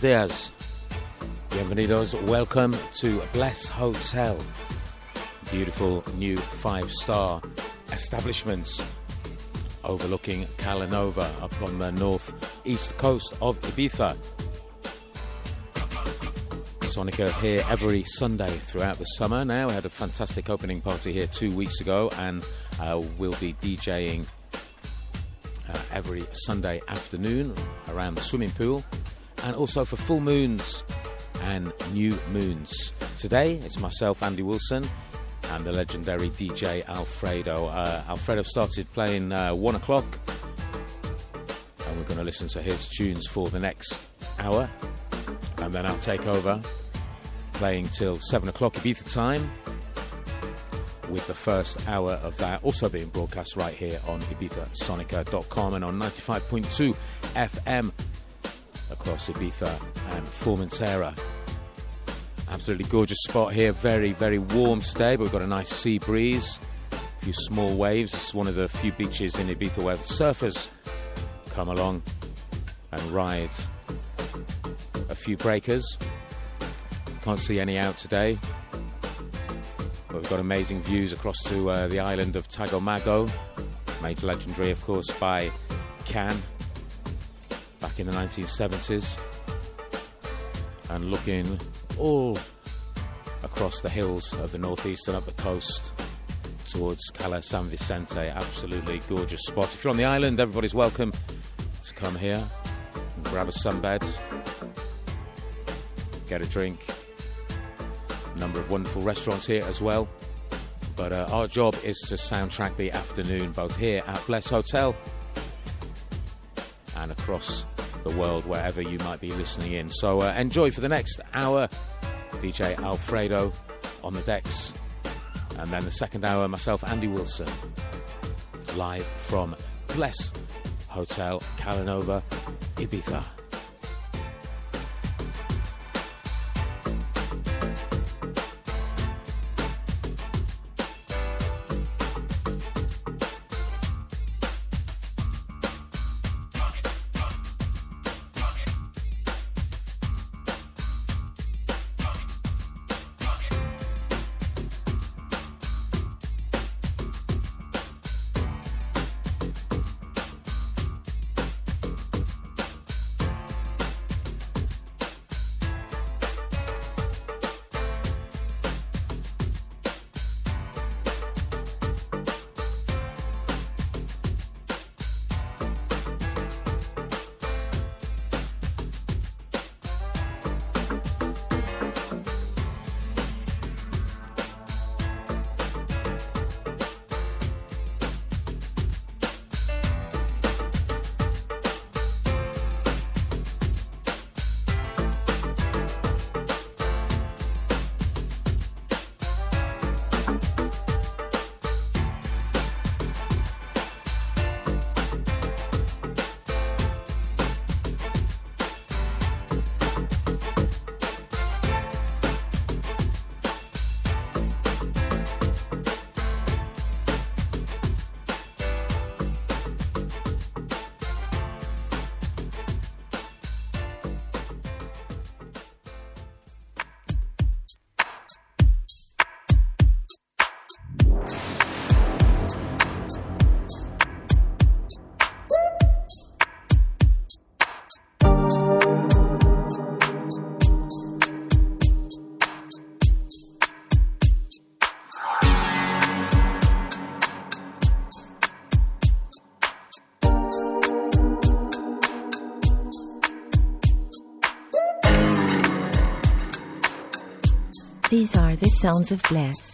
Diaz. Bienvenidos. Welcome to Bless Hotel. Beautiful new five star establishments overlooking Calanova up on the north-east coast of Ibiza. Sonica here every Sunday throughout the summer. Now, we had a fantastic opening party here two weeks ago, and uh, we'll be DJing uh, every Sunday afternoon around the swimming pool, and also for full moons and new moons. Today, it's myself, Andy Wilson, and the legendary DJ Alfredo. Uh, Alfredo started playing uh, one o'clock, and we're going to listen to his tunes for the next hour, and then I'll take over, playing till seven o'clock Ibiza time. With the first hour of that also being broadcast right here on IbizaSonica.com and on 95.2 FM across Ibiza and Formentera. Absolutely gorgeous spot here. Very, very warm today, but we've got a nice sea breeze, a few small waves. It's one of the few beaches in Ibiza where the surfers come along and ride a few breakers. Can't see any out today, but we've got amazing views across to uh, the island of Tagomago, made legendary, of course, by Can back in the 1970s, and looking all across the hills of the northeast and up the coast towards Cala San Vicente. Absolutely gorgeous spot. If you're on the island, everybody's welcome to come here and grab a sunbed, get a drink. A number of wonderful restaurants here as well. But uh, our job is to soundtrack the afternoon both here at Bless Hotel and across the world wherever you might be listening in. So uh, enjoy for the next hour. DJ Alfredo on the decks. And then the second hour, myself, Andy Wilson, live from Bless Hotel Calanova, Ibiza. Sounds of Bless.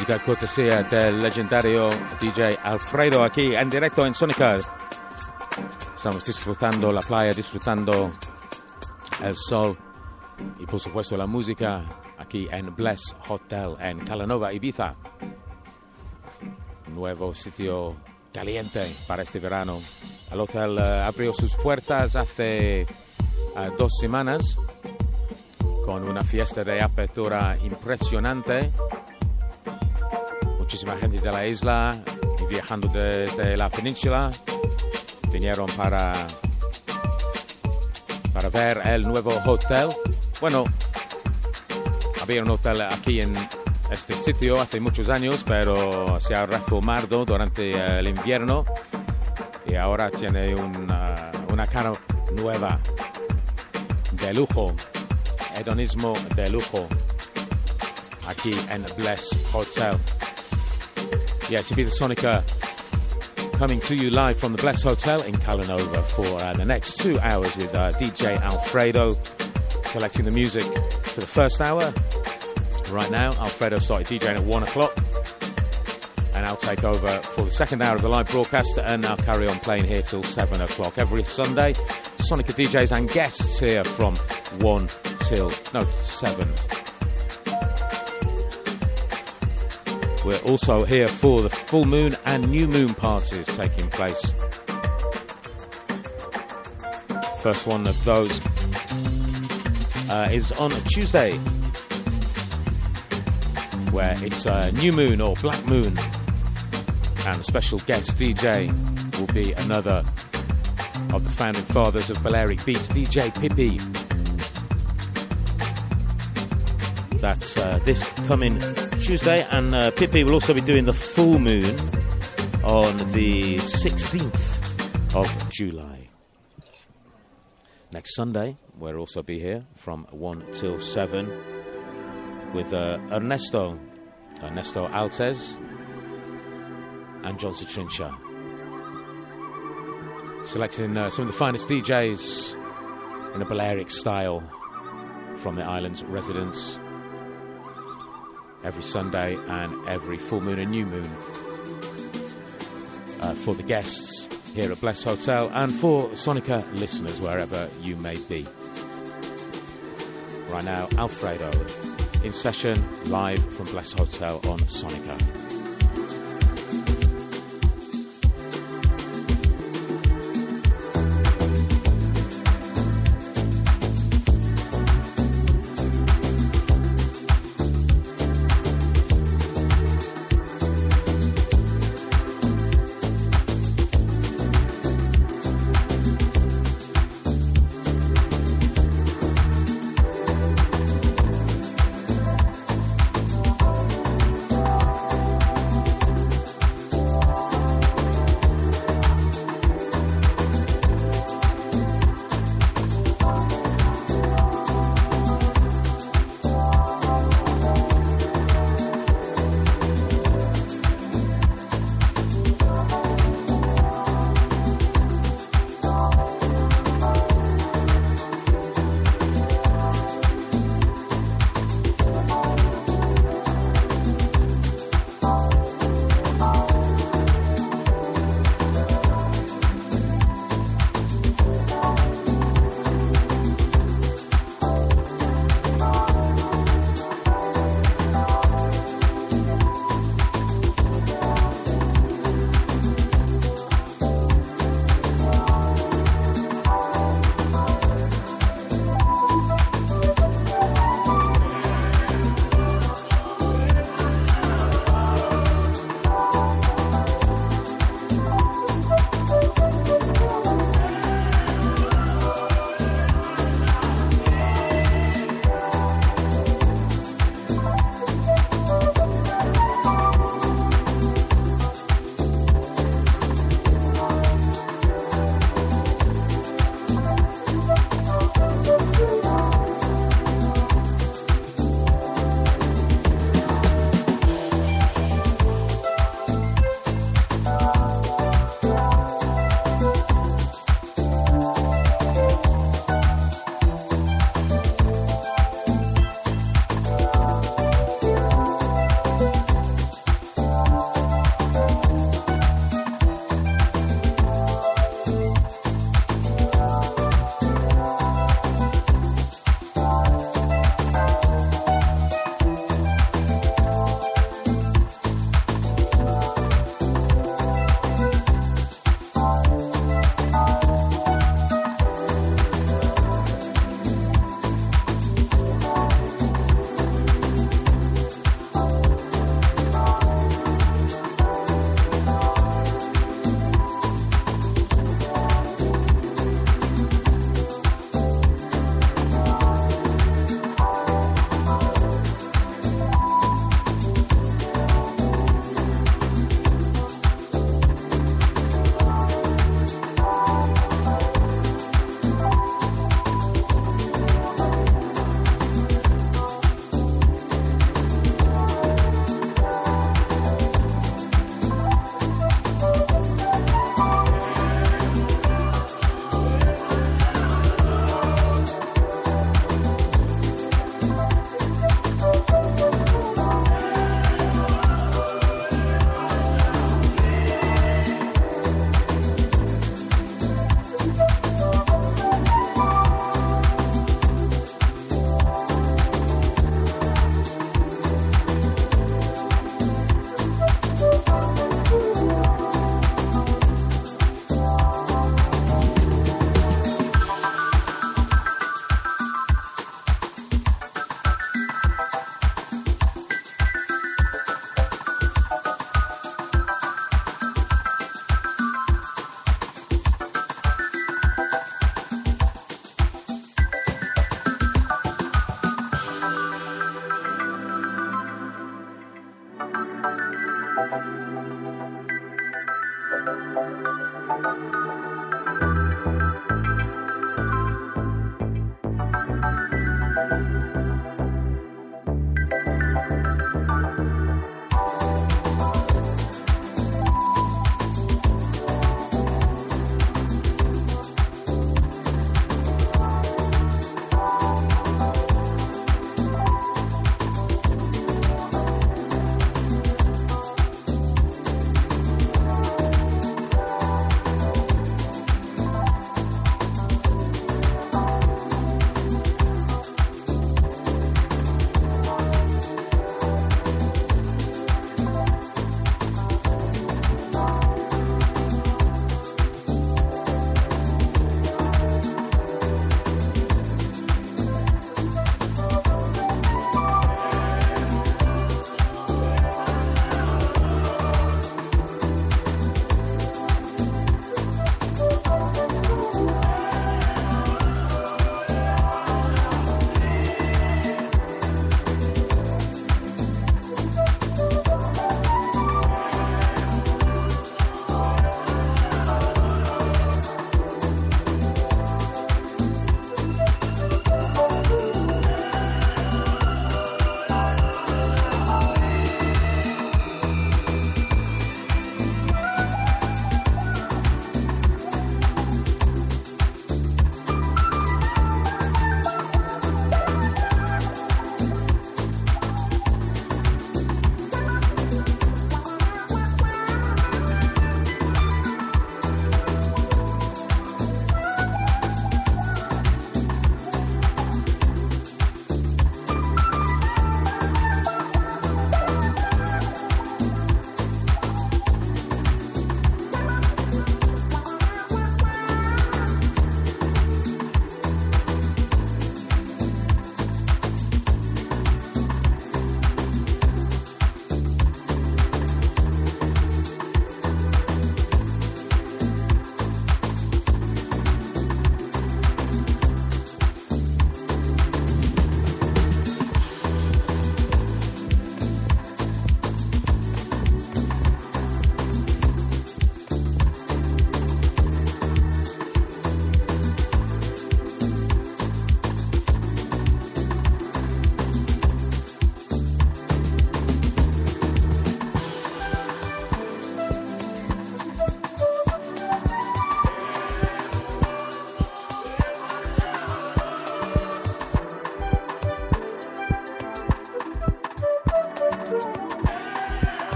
Música cortesía del legendario DJ Alfredo aquí en directo en Sonica. Estamos disfrutando la playa, disfrutando el sol y por supuesto la música aquí en Bless Hotel en Calanova, Ibiza. Nuevo sitio caliente para este verano. El hotel eh, abrió sus puertas hace eh, dos semanas con una fiesta de apertura impresionante. Muchísima gente de la isla y viajando desde la península vinieron para, para ver el nuevo hotel. Bueno, había un hotel aquí en este sitio hace muchos años, pero se ha reformado durante el invierno y ahora tiene una, una cara nueva de lujo, hedonismo de lujo aquí en Bless Hotel. Yeah, be the Sonica coming to you live from the Bless Hotel in Calanova for uh, the next two hours with uh, DJ Alfredo selecting the music for the first hour. Right now, Alfredo started DJing at one o'clock, and I'll take over for the second hour of the live broadcast, and I'll carry on playing here till seven o'clock every Sunday. Sonica DJs and guests here from one till no seven. We're also here for the full moon and new moon parties taking place. First one of those uh, is on Tuesday, where it's a new moon or black moon, and the special guest DJ will be another of the founding fathers of Balearic Beats, DJ Pippi. That's uh, this coming Tuesday, and uh, Pippi will also be doing the full moon on the 16th of July. Next Sunday, we'll also be here from 1 till 7 with uh, Ernesto, Ernesto Altez, and Jon Sa Trinxa. Selecting uh, some of the finest DJs in a Balearic style from the island's residents every Sunday and every full moon and new moon uh, for the guests here at Bless Hotel and for Sonica listeners wherever you may be. Right now, Alfredo in session live from Bless Hotel on Sonica.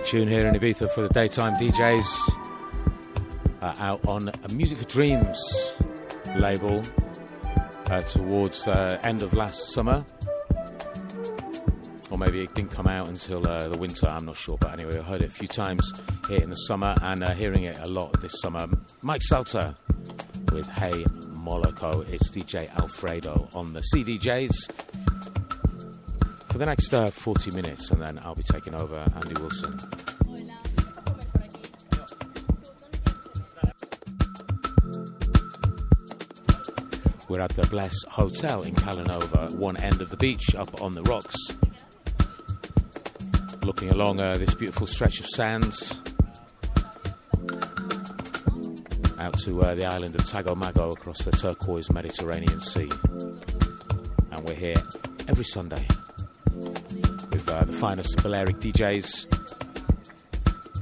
Tune here in Ibiza for the daytime DJs. Uh, out on a Music for Dreams label uh, towards uh, end of last summer. Or maybe it didn't come out until uh, the winter, I'm not sure. But anyway, I heard it a few times here in the summer and uh, hearing it a lot this summer. Mike Salter with Hey Moloko. It's DJ Alfredo on the CDJs for the next uh, 40 minutes, and then I'll be taking over Andy Wilson. We're at the Bless Hotel in Calanova, one end of the beach, up on the rocks. Looking along uh, this beautiful stretch of sands out to uh, the island of Tagomago across the turquoise Mediterranean Sea. And we're here every Sunday with uh, the finest Balearic DJs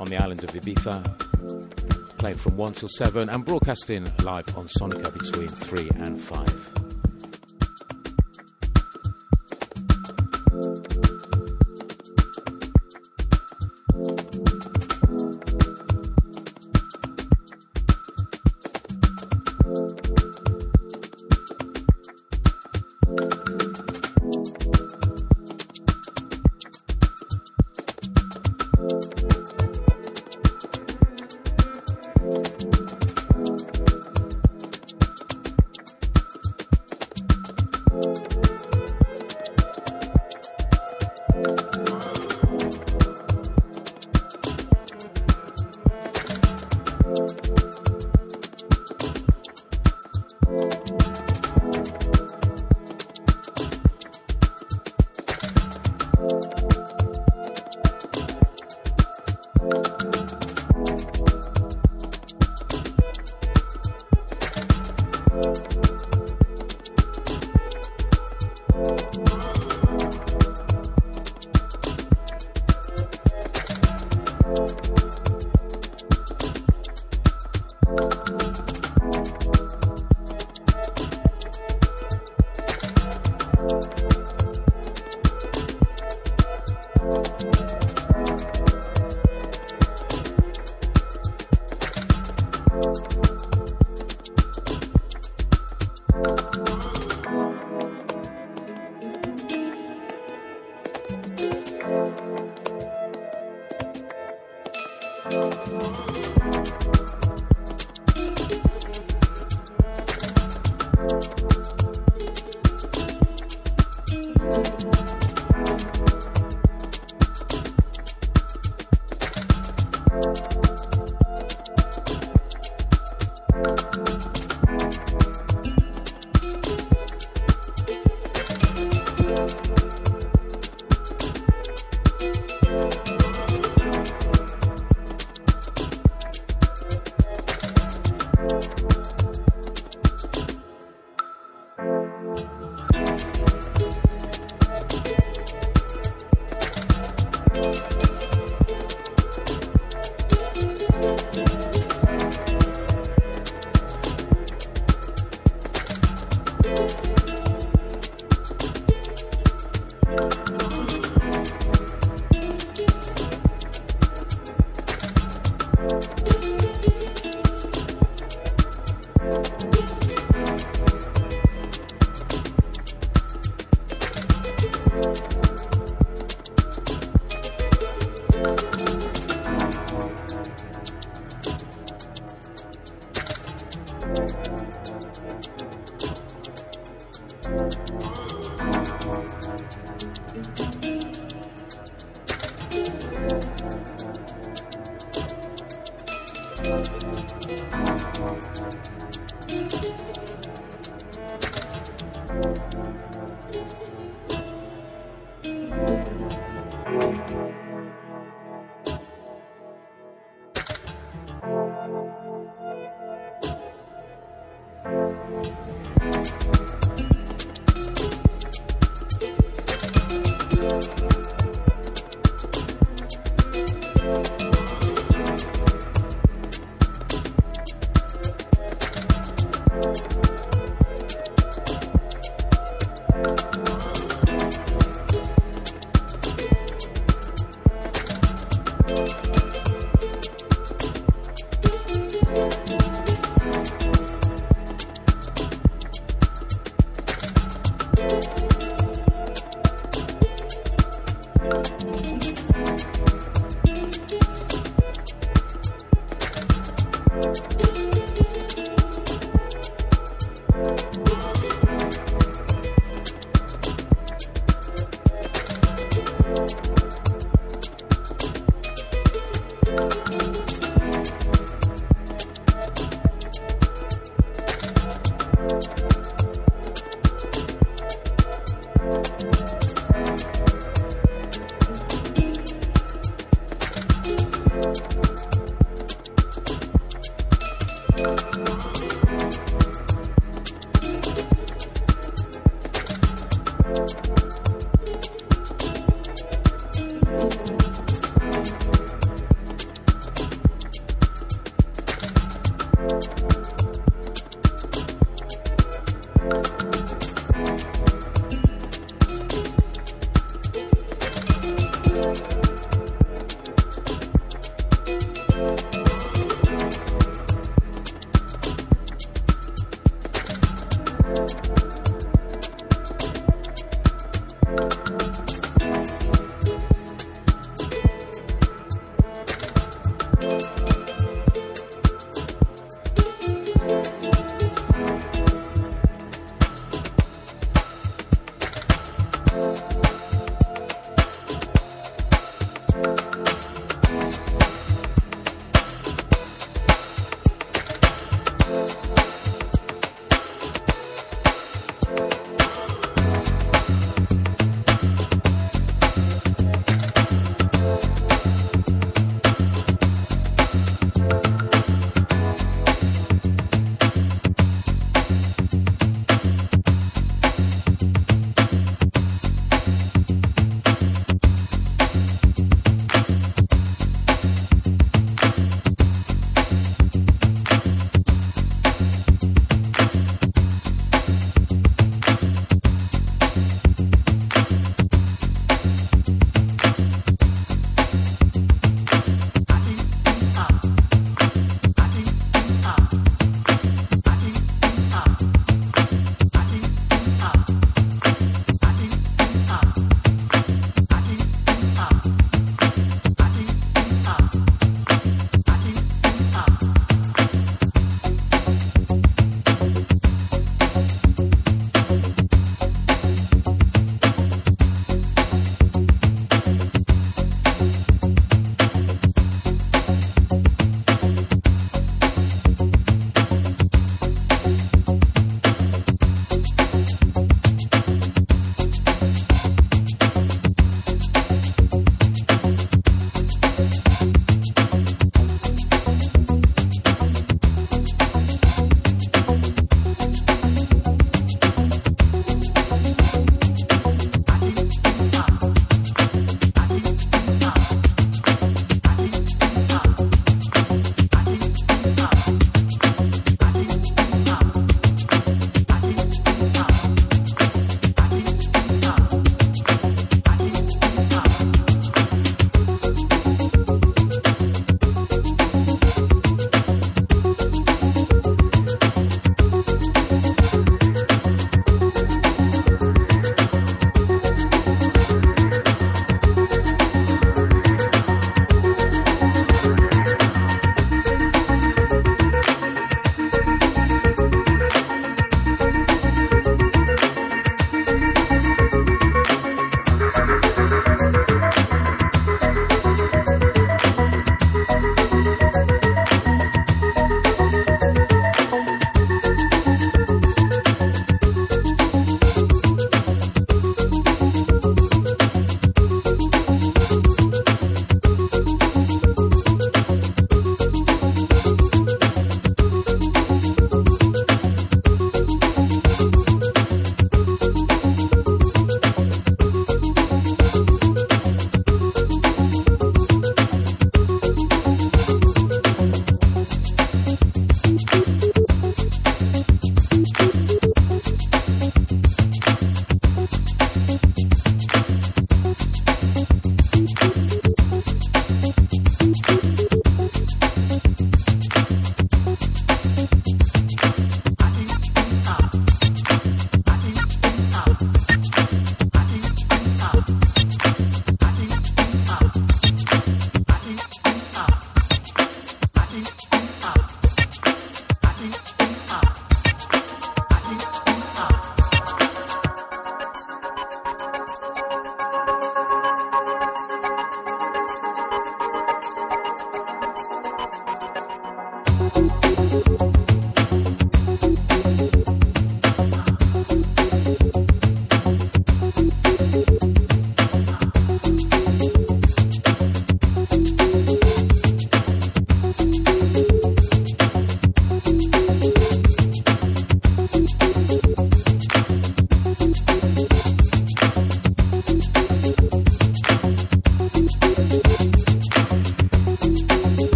on the island of Ibiza playing from 1 till 7 and broadcasting live on Sonica between 3 and 5.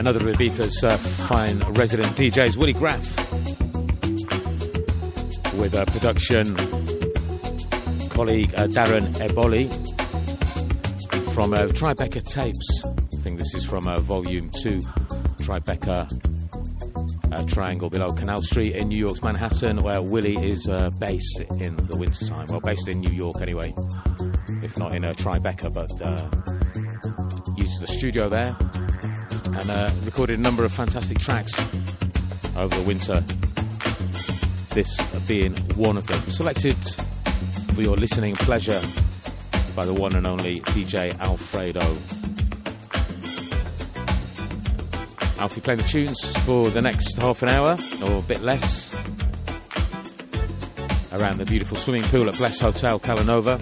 Another of Ibiza's uh, fine resident DJs, Willie Graff, with a production colleague uh, Darren Eboli from uh, Tribeca Tapes. I think this is from uh, Volume 2, Tribeca uh, Triangle below Canal Street in New York's Manhattan, where Willie is uh, based in the wintertime. Well, based in New York anyway, if not in Tribeca, but uses the studio there and uh, recorded a number of fantastic tracks over the winter. This being one of them. Selected for your listening pleasure by the one and only DJ Alfredo. Alfie playing the tunes for the next half an hour or a bit less around the beautiful swimming pool at Bless Hotel Calanova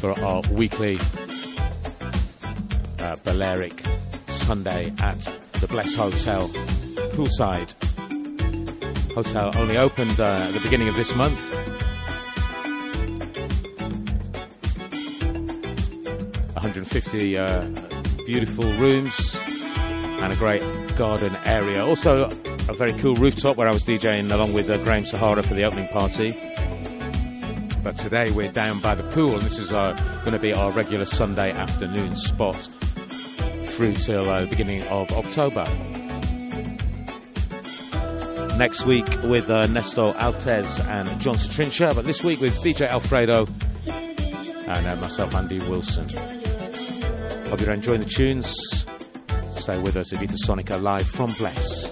for our weekly uh, Balearic Sunday at the Bless Hotel poolside. Hotel only opened uh, at the beginning of this month. One hundred and fifty uh, beautiful rooms and a great garden area. Also, a very cool rooftop where I was DJing along with uh, Graham Sahara for the opening party. But today we're down by the pool, and this is uh, going to be our regular Sunday afternoon spot through till uh, the beginning of October. Next week with uh, Nesto Altez and Jon Sa Trinxa, but this week with DJ Alfredo and uh, myself, Andy Wilson. Hope you're enjoying the tunes. Stay with us, Ibiza Sonica live from Bless.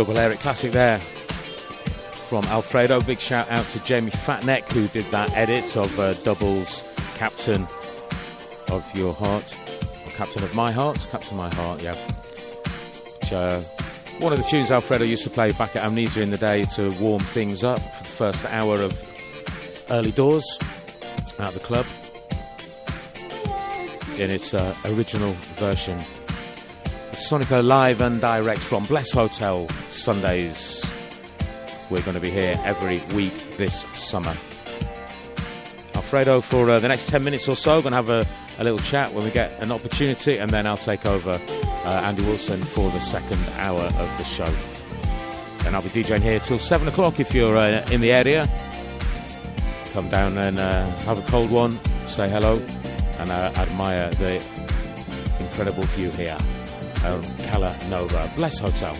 Real Balearic classic there from Alfredo. Big shout out to Jamie Fatneck who did that edit of uh, Double's Captain of Your Heart. Or Captain of My Heart? Captain of My Heart, yeah. Which, uh, one of the tunes Alfredo used to play back at Amnesia in the day to warm things up for the first hour of early doors at the club in its uh, original version. Sonica live and direct from Bless Hotel Sundays. We're going to be here every week this summer. Alfredo, for uh, the next 10 minutes or so, going to have a, a, little chat when we get an opportunity, and then I'll take over uh, Andy Wilson for the second hour of the show. And I'll be DJing here till 7 o'clock if you're uh, in the area. Come down and uh, have a cold one, say hello, and uh, admire the incredible view here. Um, Cala Nova Bless Hotel.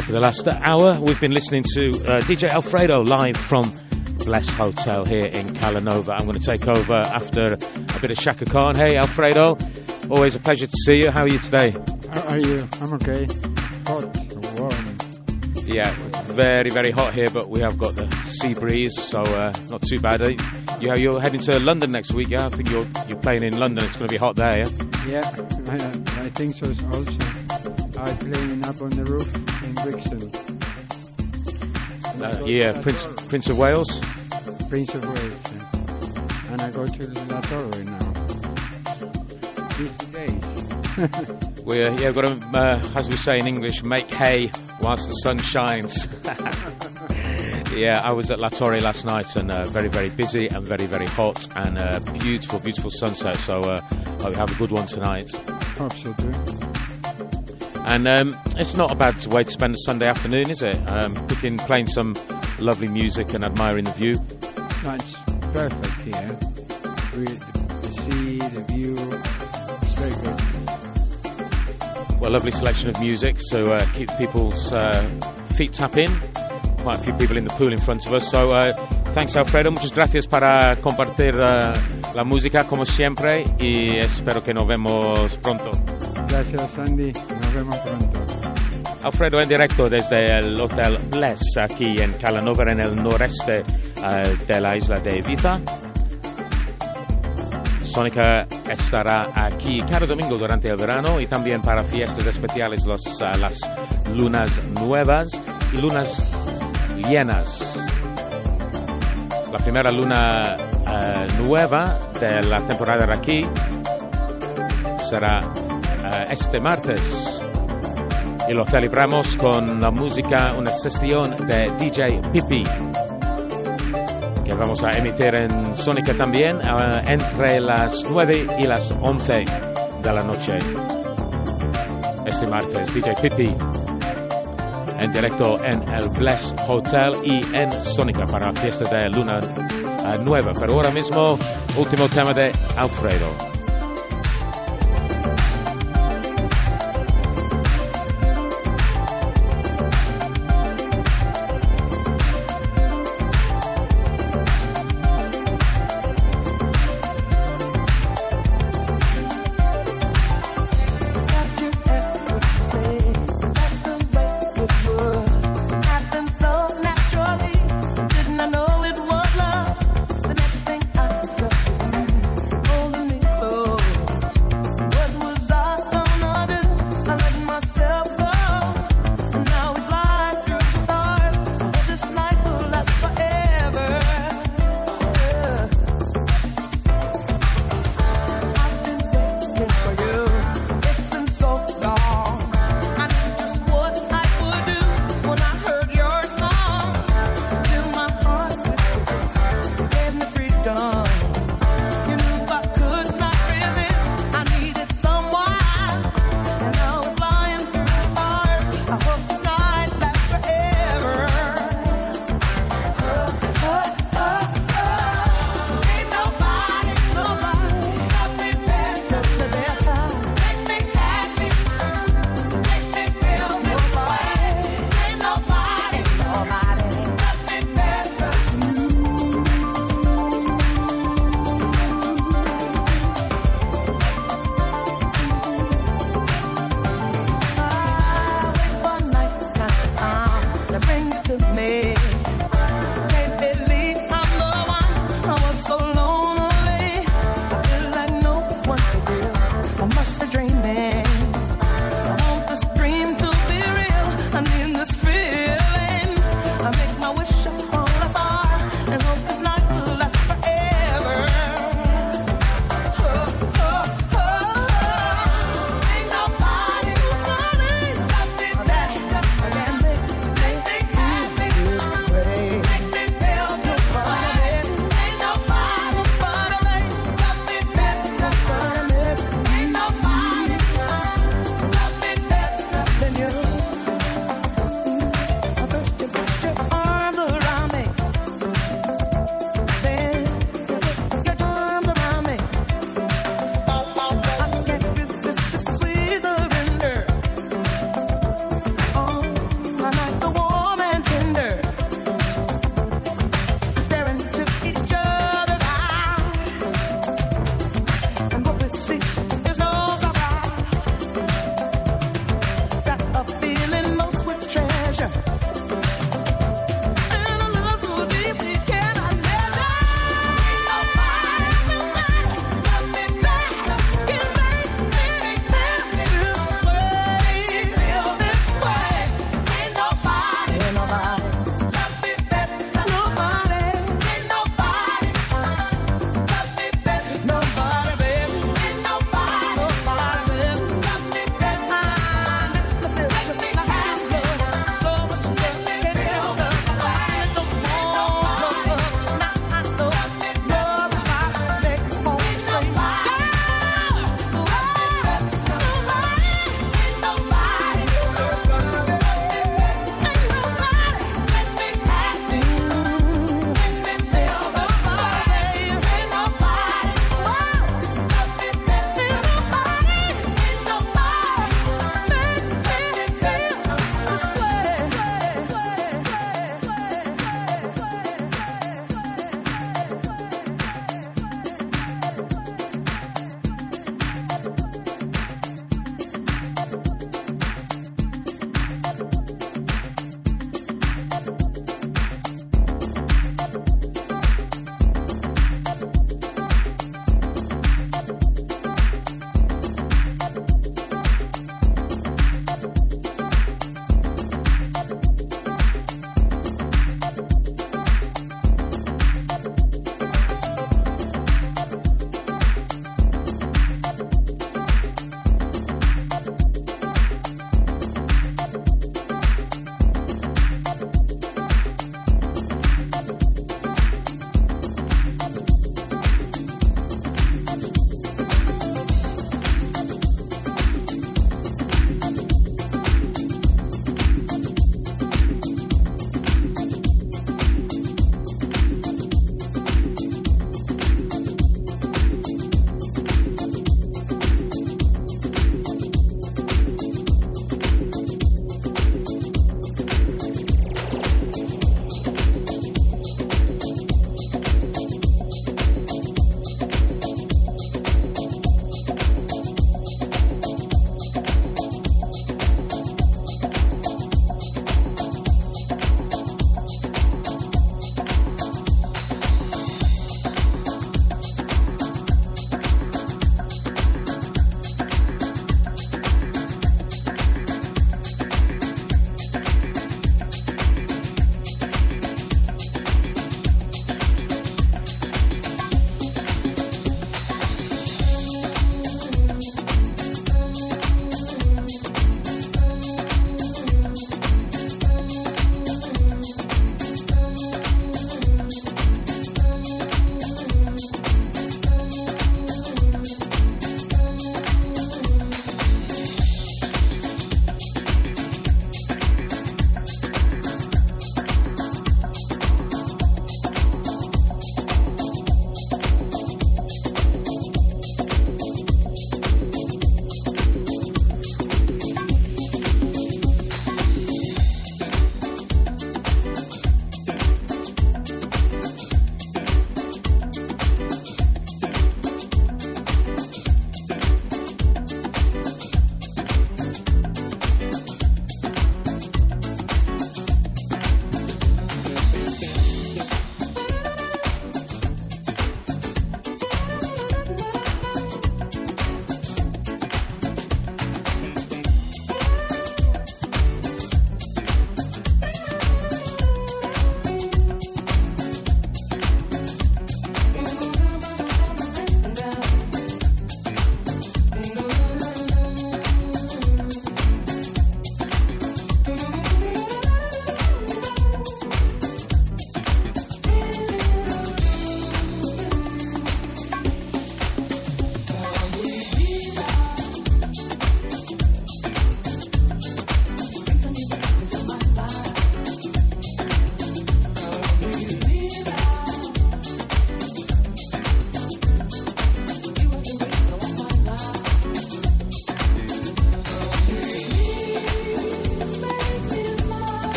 For the last hour, we've been listening to uh, DJ Alfredo live from Bless Hotel here in Calanova. I'm going to take over after a bit of Chaka Khan. Hey, Alfredo, always a pleasure to see you. How are you today? How are you? I'm okay. Hot, warm. Yeah, very, very hot here, but we have got the sea breeze, so uh, not too bad. You, you're heading to London next week, yeah? I think you're, you're playing in London. It's going to be hot there, yeah? Yeah, I, I think so also. I'm playing up on the roof Brixton. Uh, yeah, Prince Prince of Wales. Prince of Wales. And I go to La Torre now. These days. We uh, yeah, got to, uh, as we say in English, make hay whilst the sun shines. yeah, I was at La Torre last night and uh, very, very busy and very, very hot and uh, beautiful, beautiful sunset. So uh, hope we have a good one tonight. Hope so too. And um, it's not a bad way to spend a Sunday afternoon, is it? Um, picking, playing some lovely music and admiring the view. It's perfect here. The sea, the view. It's very good. Well, a lovely selection of music so uh, keep people's uh, feet tapping. Quite a few people in the pool in front of us. So, uh, thanks, Alfredo. Muchas gracias para compartir uh, la música como siempre y espero que nos vemos pronto. Gracias, Andy. Nos vemos pronto. Alfredo en directo desde el Hotel Bless aquí en Calanova, en el noreste eh, de la isla de Ibiza. Sónica estará aquí cada domingo durante el verano y también para fiestas especiales los, eh, las lunas nuevas y lunas llenas. La primera luna eh, nueva de la temporada de aquí será eh, este martes y lo celebramos con la música, una sesión de DJ Pipi que vamos a emitir en Sónica también eh, entre las 9 y las 11 de la noche. Este martes, DJ Pipi en directo en el Bless Hotel y en Sónica para la fiesta de Luna eh, Nueva. Pero ahora mismo, último tema de Alfredo.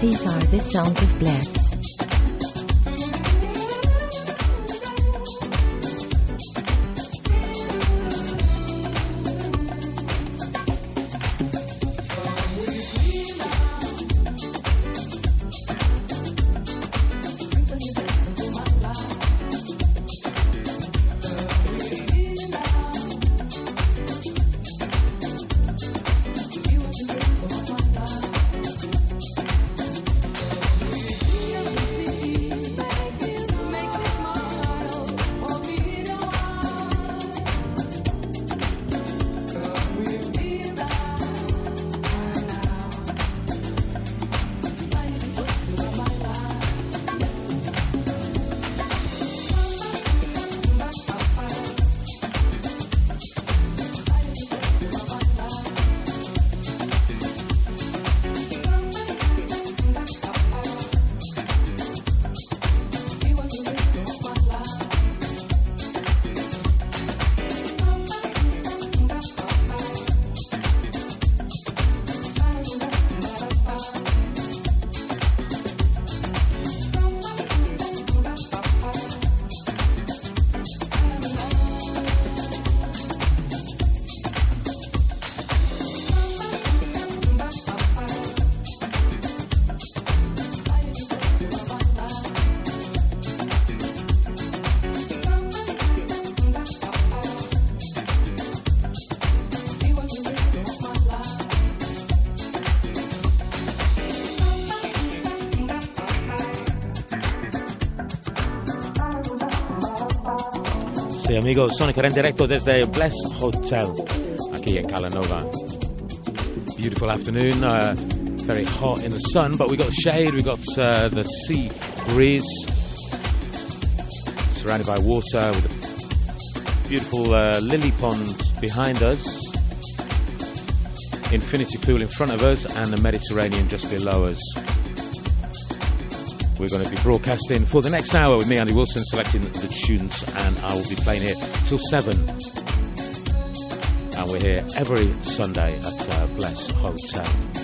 These are the sounds of Bless. Amigos, Sonica en directo desde Bless Hotel, aquí en Calanova. Beautiful afternoon, uh, very hot in the sun, but we got shade, we got uh, the sea breeze, surrounded by water with a beautiful uh, lily pond behind us, infinity pool in front of us, and the Mediterranean just below us. We're going to be broadcasting for the next hour with me, Andy Wilson, selecting the tunes, and I will be playing here till 7. And we're here every Sunday at uh, Bless Hotel.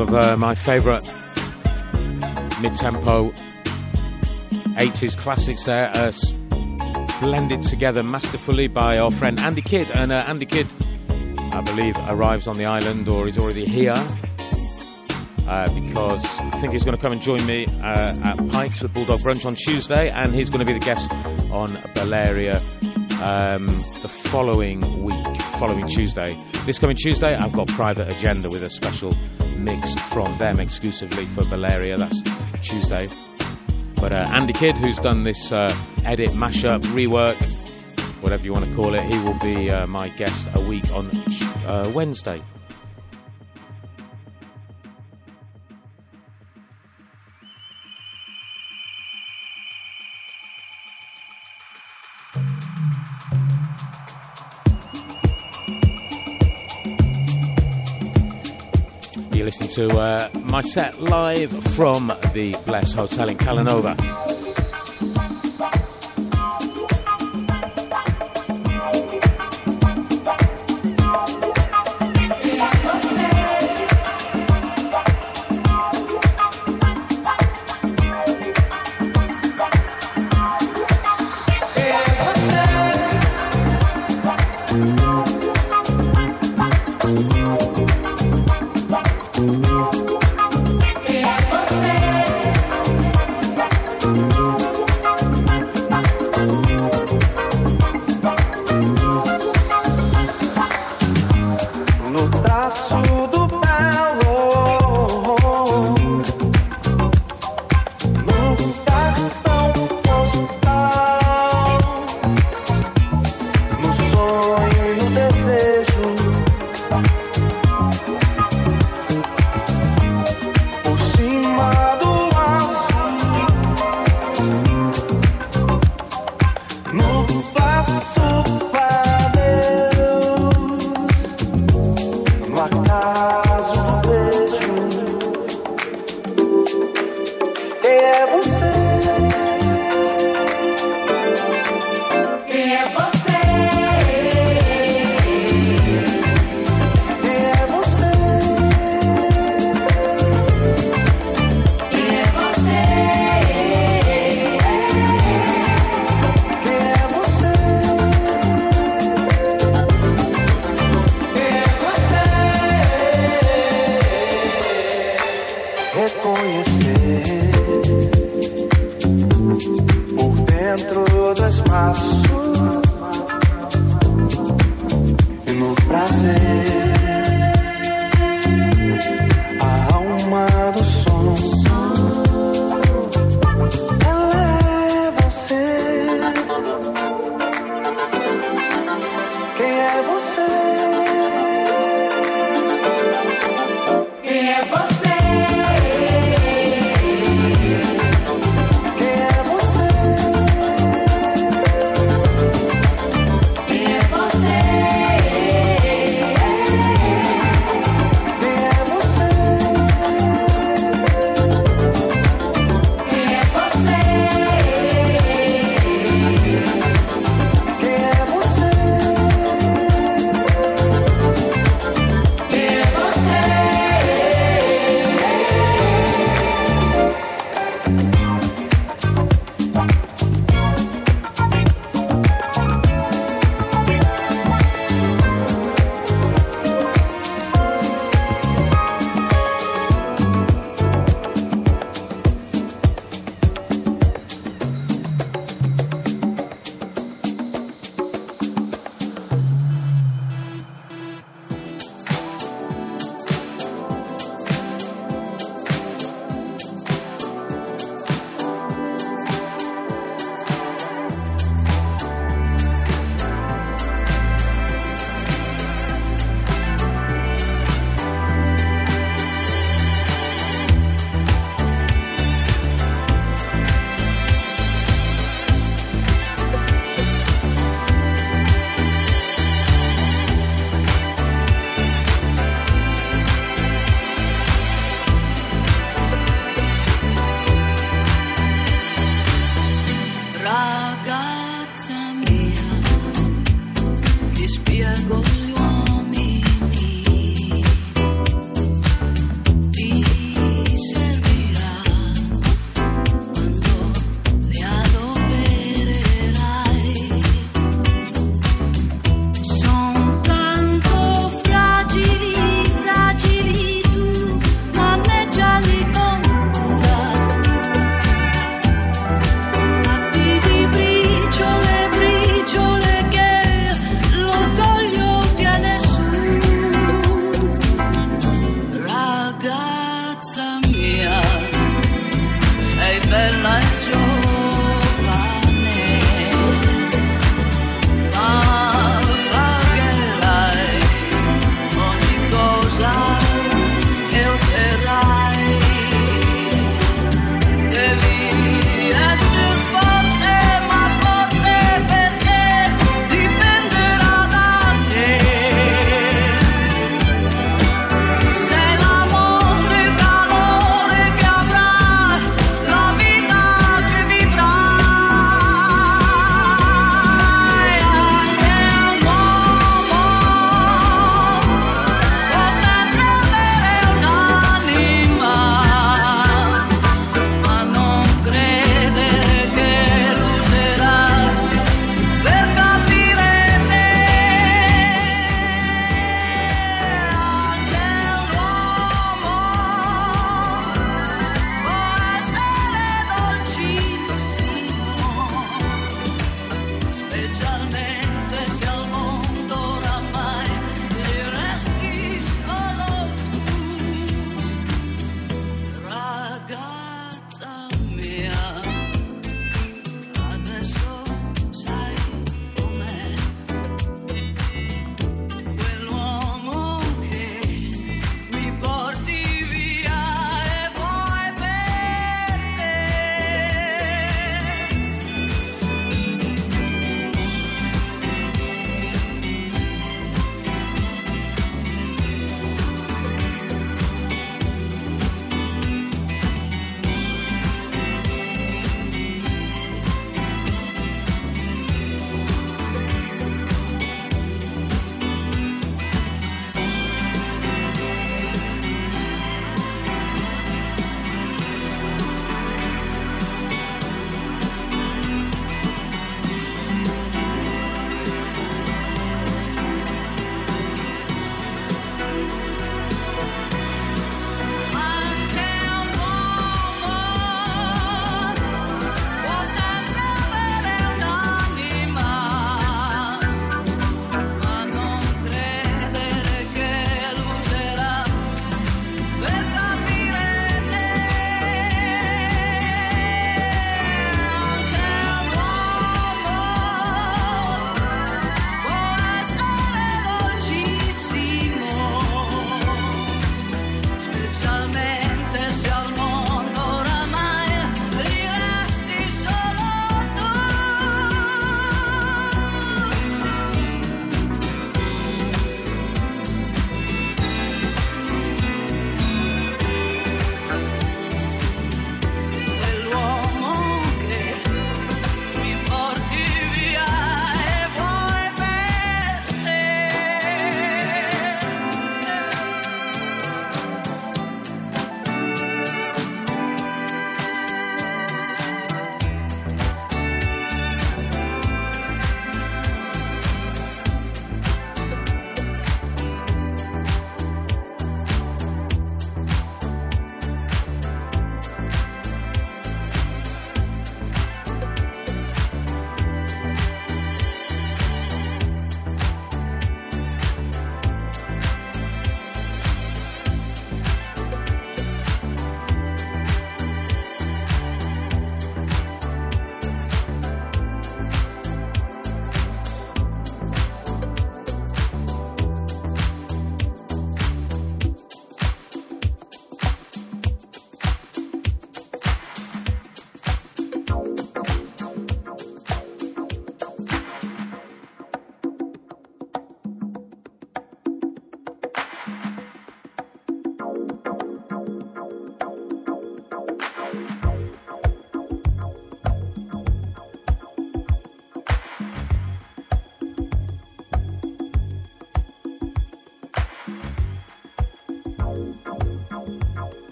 Of uh, my favourite mid-tempo 80s classics there, uh, blended together masterfully by our friend Andy Kidd. And uh, Andy Kidd, I believe, arrives on the island or is already here. Uh, because I think he's going to come and join me uh, at Pike's for Bulldog Brunch on Tuesday, and he's going to be the guest on Balearia um, the following week, following Tuesday. This coming Tuesday, I've got Private Agenda with a special mix from them exclusively for Balearia. That's Tuesday. But uh, Andy Kidd, who's done this uh, edit, mashup, rework, whatever you want to call it, he will be uh, my guest a week on uh, Wednesday. to uh, my set live from the Bless Hotel in Calanova.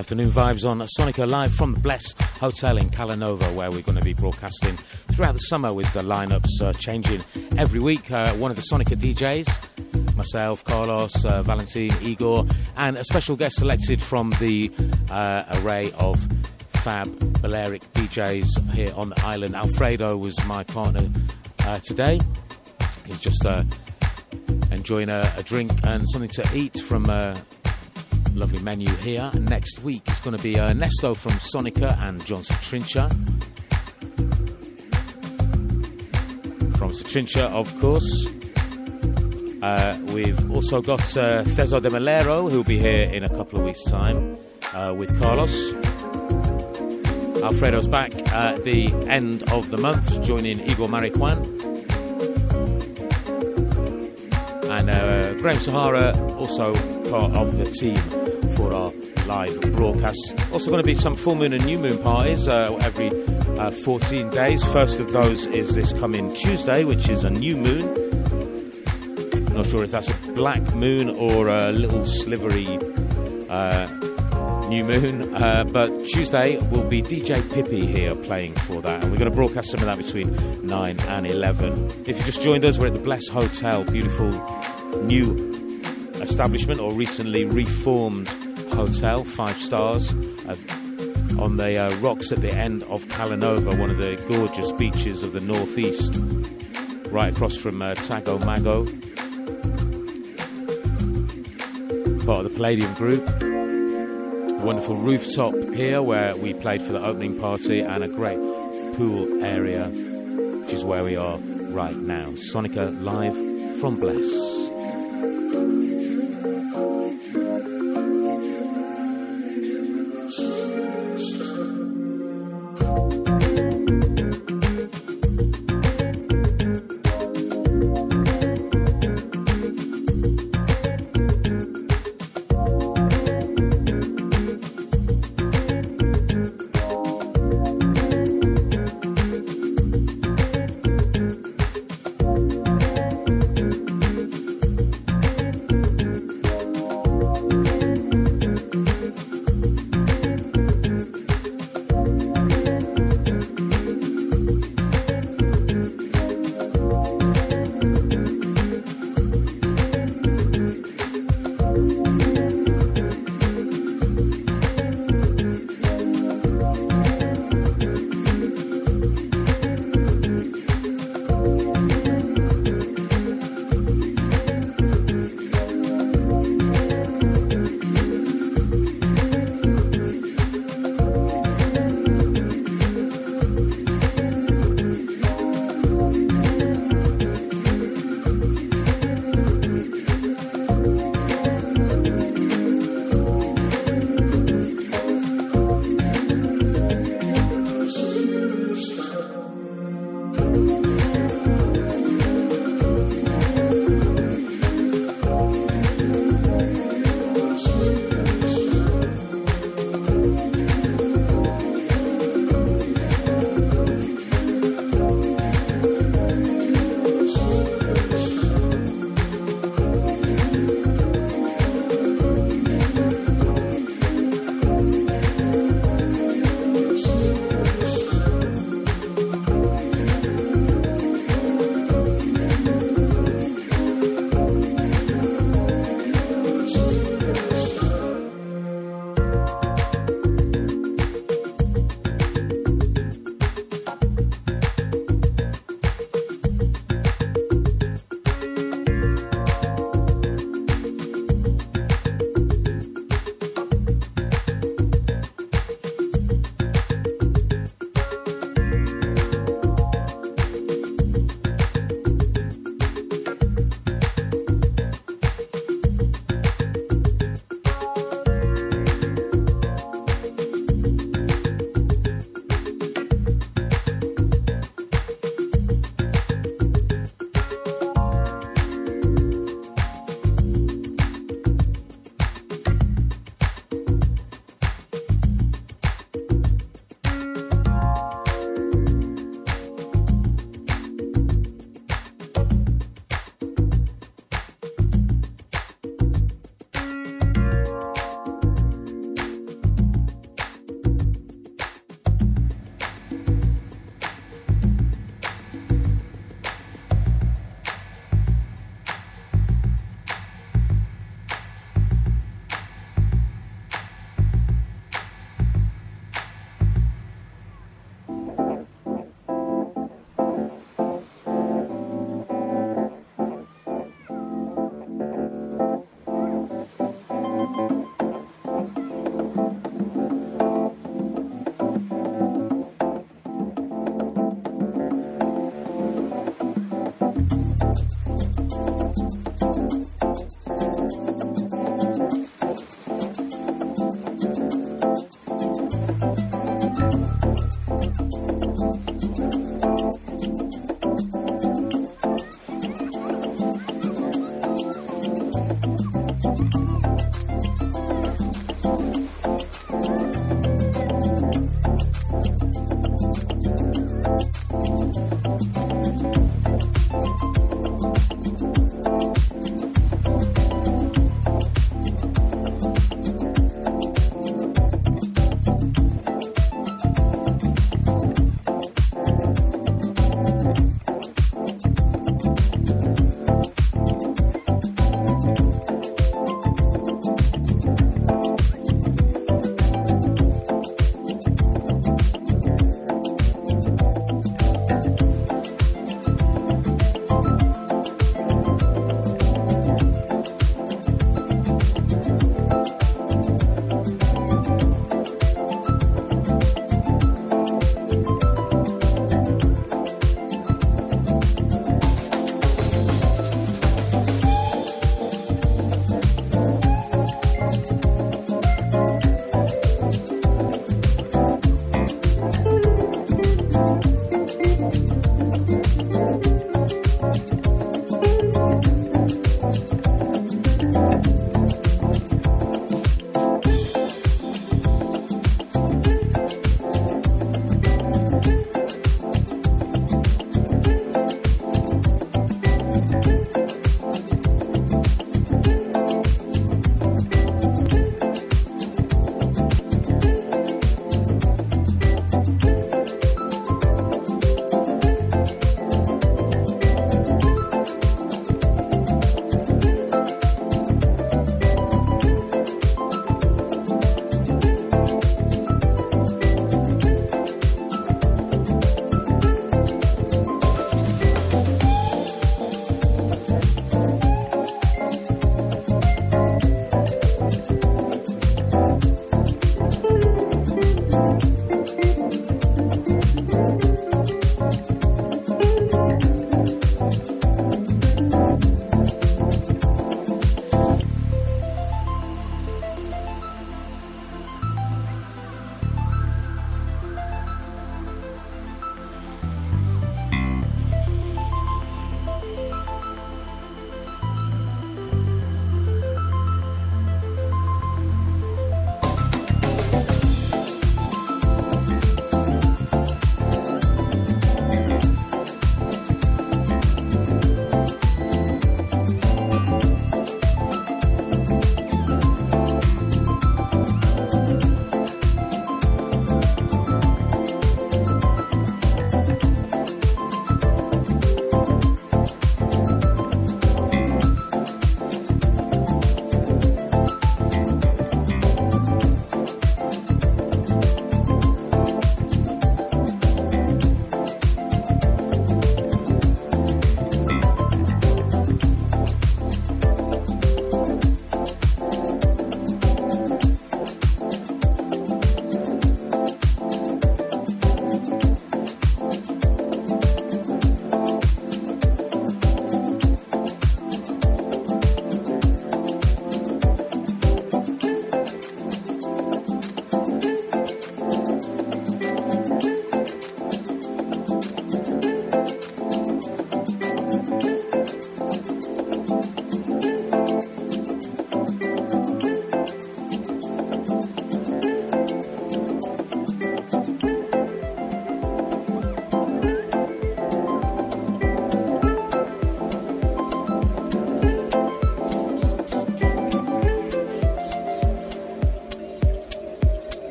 afternoon vibes on Sonica live from the Bless Hotel in Calanova, where we're going to be broadcasting throughout the summer with the lineups uh, changing every week. Uh, one of the Sonica DJs, myself, Carlos, uh, Valentin, Igor, and a special guest selected from the uh, array of fab Balearic DJs here on the island. Alfredo was my partner uh, today. He's just uh, enjoying a, a drink and something to eat from lovely menu here. Next week it's going to be Ernesto from Sonica and Jon Sa Trinxa. From Sa Trinxa, of course. Uh, we've also got uh, Thezo de Melero, who'll be here in a couple of weeks' time uh, with Carlos. Alfredo's back at the end of the month, joining Igor Marijuan. And uh, Graham Sahara, also part of the team live broadcasts. Also, going to be some full moon and new moon parties uh, every uh, 14 days. First of those is this coming Tuesday, which is a new moon. Not sure if that's a black moon or a little slivery uh, new moon, uh, but Tuesday will be DJ Pippi here playing for that, and we're going to broadcast some of that between 9 and 11. If you just joined us, we're at the Bless Hotel, beautiful new establishment or recently reformed hotel, five stars, uh, on the uh, rocks at the end of Calanova, one of the gorgeous beaches of the northeast, right across from uh, Tago Mago. Part of the Palladium Group. Wonderful rooftop here where we played for the opening party, and a great pool area, which is where we are right now. Sonica live from Bless.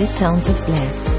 The sounds of Bless.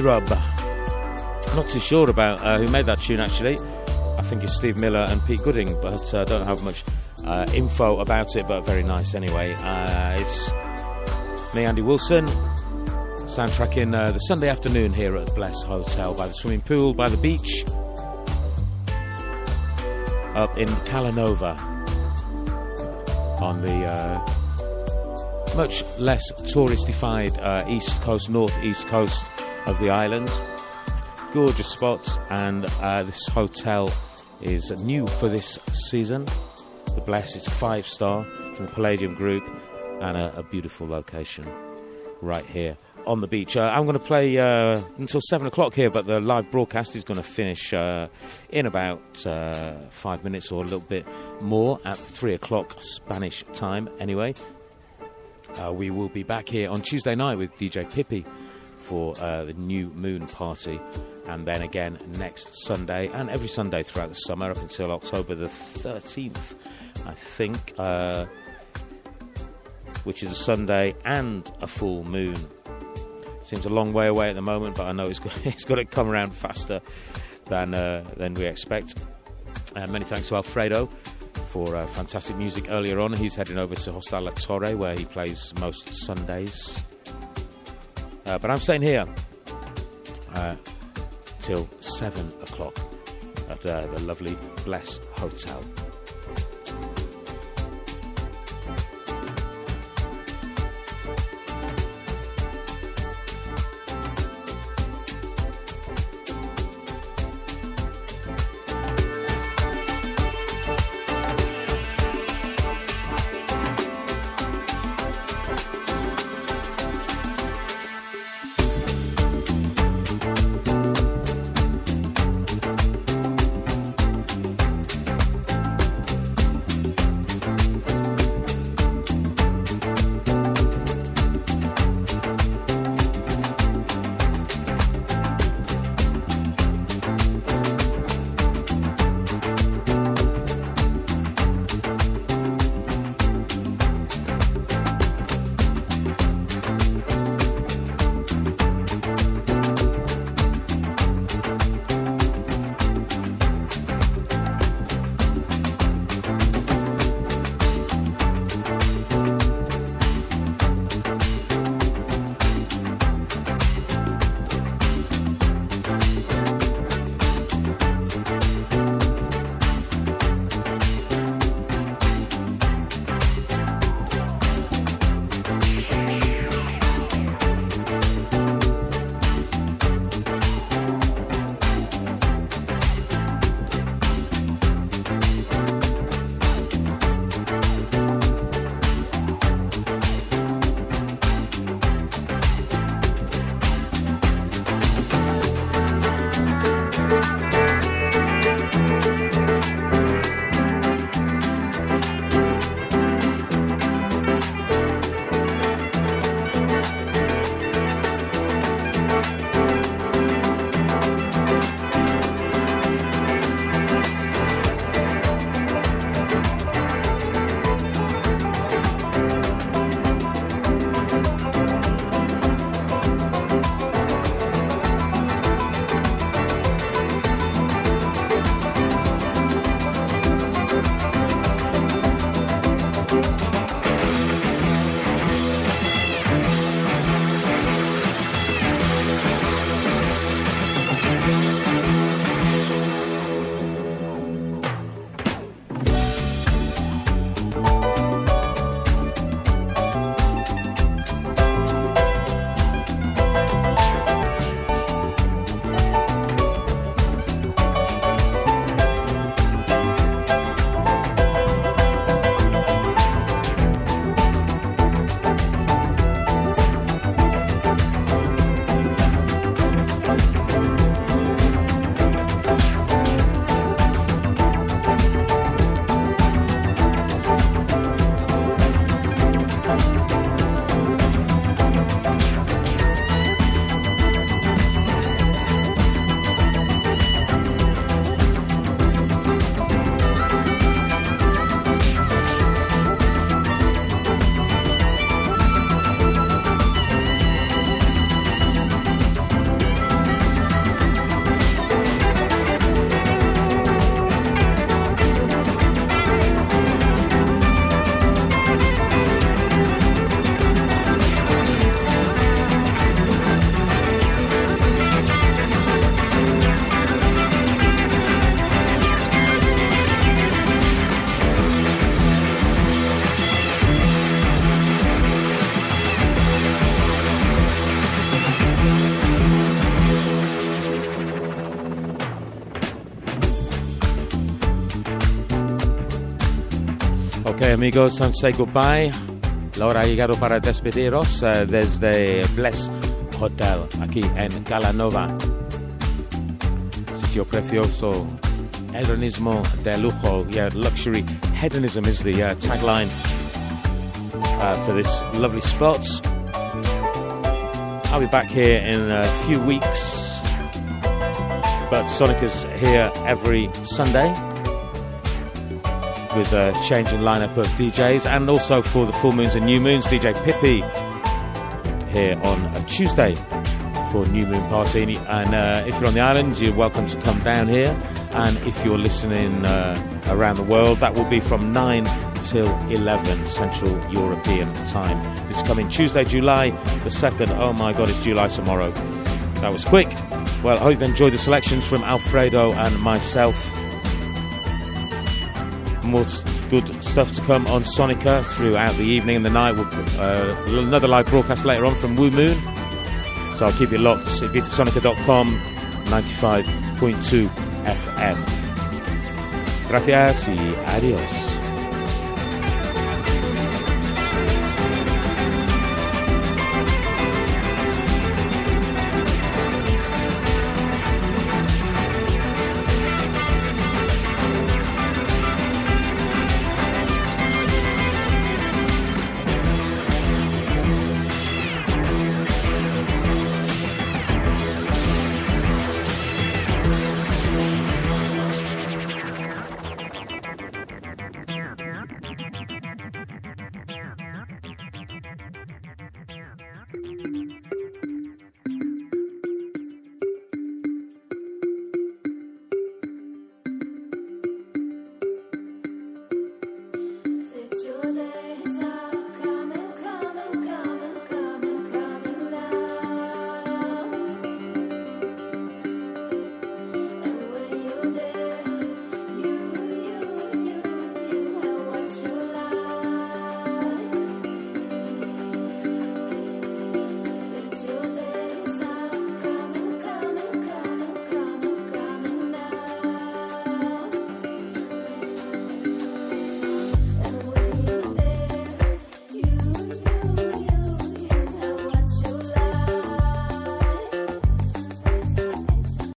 Rub. Not too sure about uh, who made that tune actually. I think it's Steve Miller and Pete Gooding, but I uh, don't have much uh, info about it, but very nice anyway. Uh, it's me, Andy Wilson, soundtracking uh, the Sunday afternoon here at the Bless Hotel by the swimming pool, by the beach, up in Calanova on the uh, much less touristified uh, east coast, north-east coast of the island. Gorgeous spots, and uh, this hotel is new for this season. The Bless, is five star from the Palladium Group, and a, a beautiful location right here on the beach. Uh, I'm going to play uh, until seven o'clock here, but the live broadcast is going to finish uh, in about uh, five minutes or a little bit more at three o'clock Spanish time. Anyway, uh, we will be back here on Tuesday night with DJ Pippi for uh, the New Moon Party, and then again next Sunday and every Sunday throughout the summer up until October the 13th, I think. Uh, which is a Sunday and a full moon. Seems a long way away at the moment, but I know it's got, it's got to come around faster than uh, than we expect. Uh, many thanks to Alfredo for uh, fantastic music earlier on. He's heading over to Hostal La Torre, where he plays most Sundays. Uh, but I'm staying here uh, till seven o'clock at uh, the lovely Bless Hotel. Amigos, to say goodbye. La hora ha llegado para despediros eh, desde Bless Hotel, aquí en Cala Nova. Sitio precioso, hedonismo de lujo, yeah, luxury hedonism is the uh, tagline uh, for this lovely spot. I'll be back here in a few weeks, but Sonica is here every Sunday with a changing lineup of DJs, and also for the full moons and new moons, DJ Pippi here on a Tuesday for New Moon Party. And uh, if you're on the island, you're welcome to come down here. And if you're listening uh, around the world, that will be from 9 till 11 Central European time. This coming Tuesday, July the 2nd. Oh my god, it's July tomorrow. That was quick. Well, I hope you enjoyed the selections from Alfredo and myself. More good stuff to come on Sonica throughout the evening and the night. We'll, uh, another live broadcast later on from WooMoon. So I'll keep it locked. ibizasonica.com 95.2 FM. Gracias y adiós.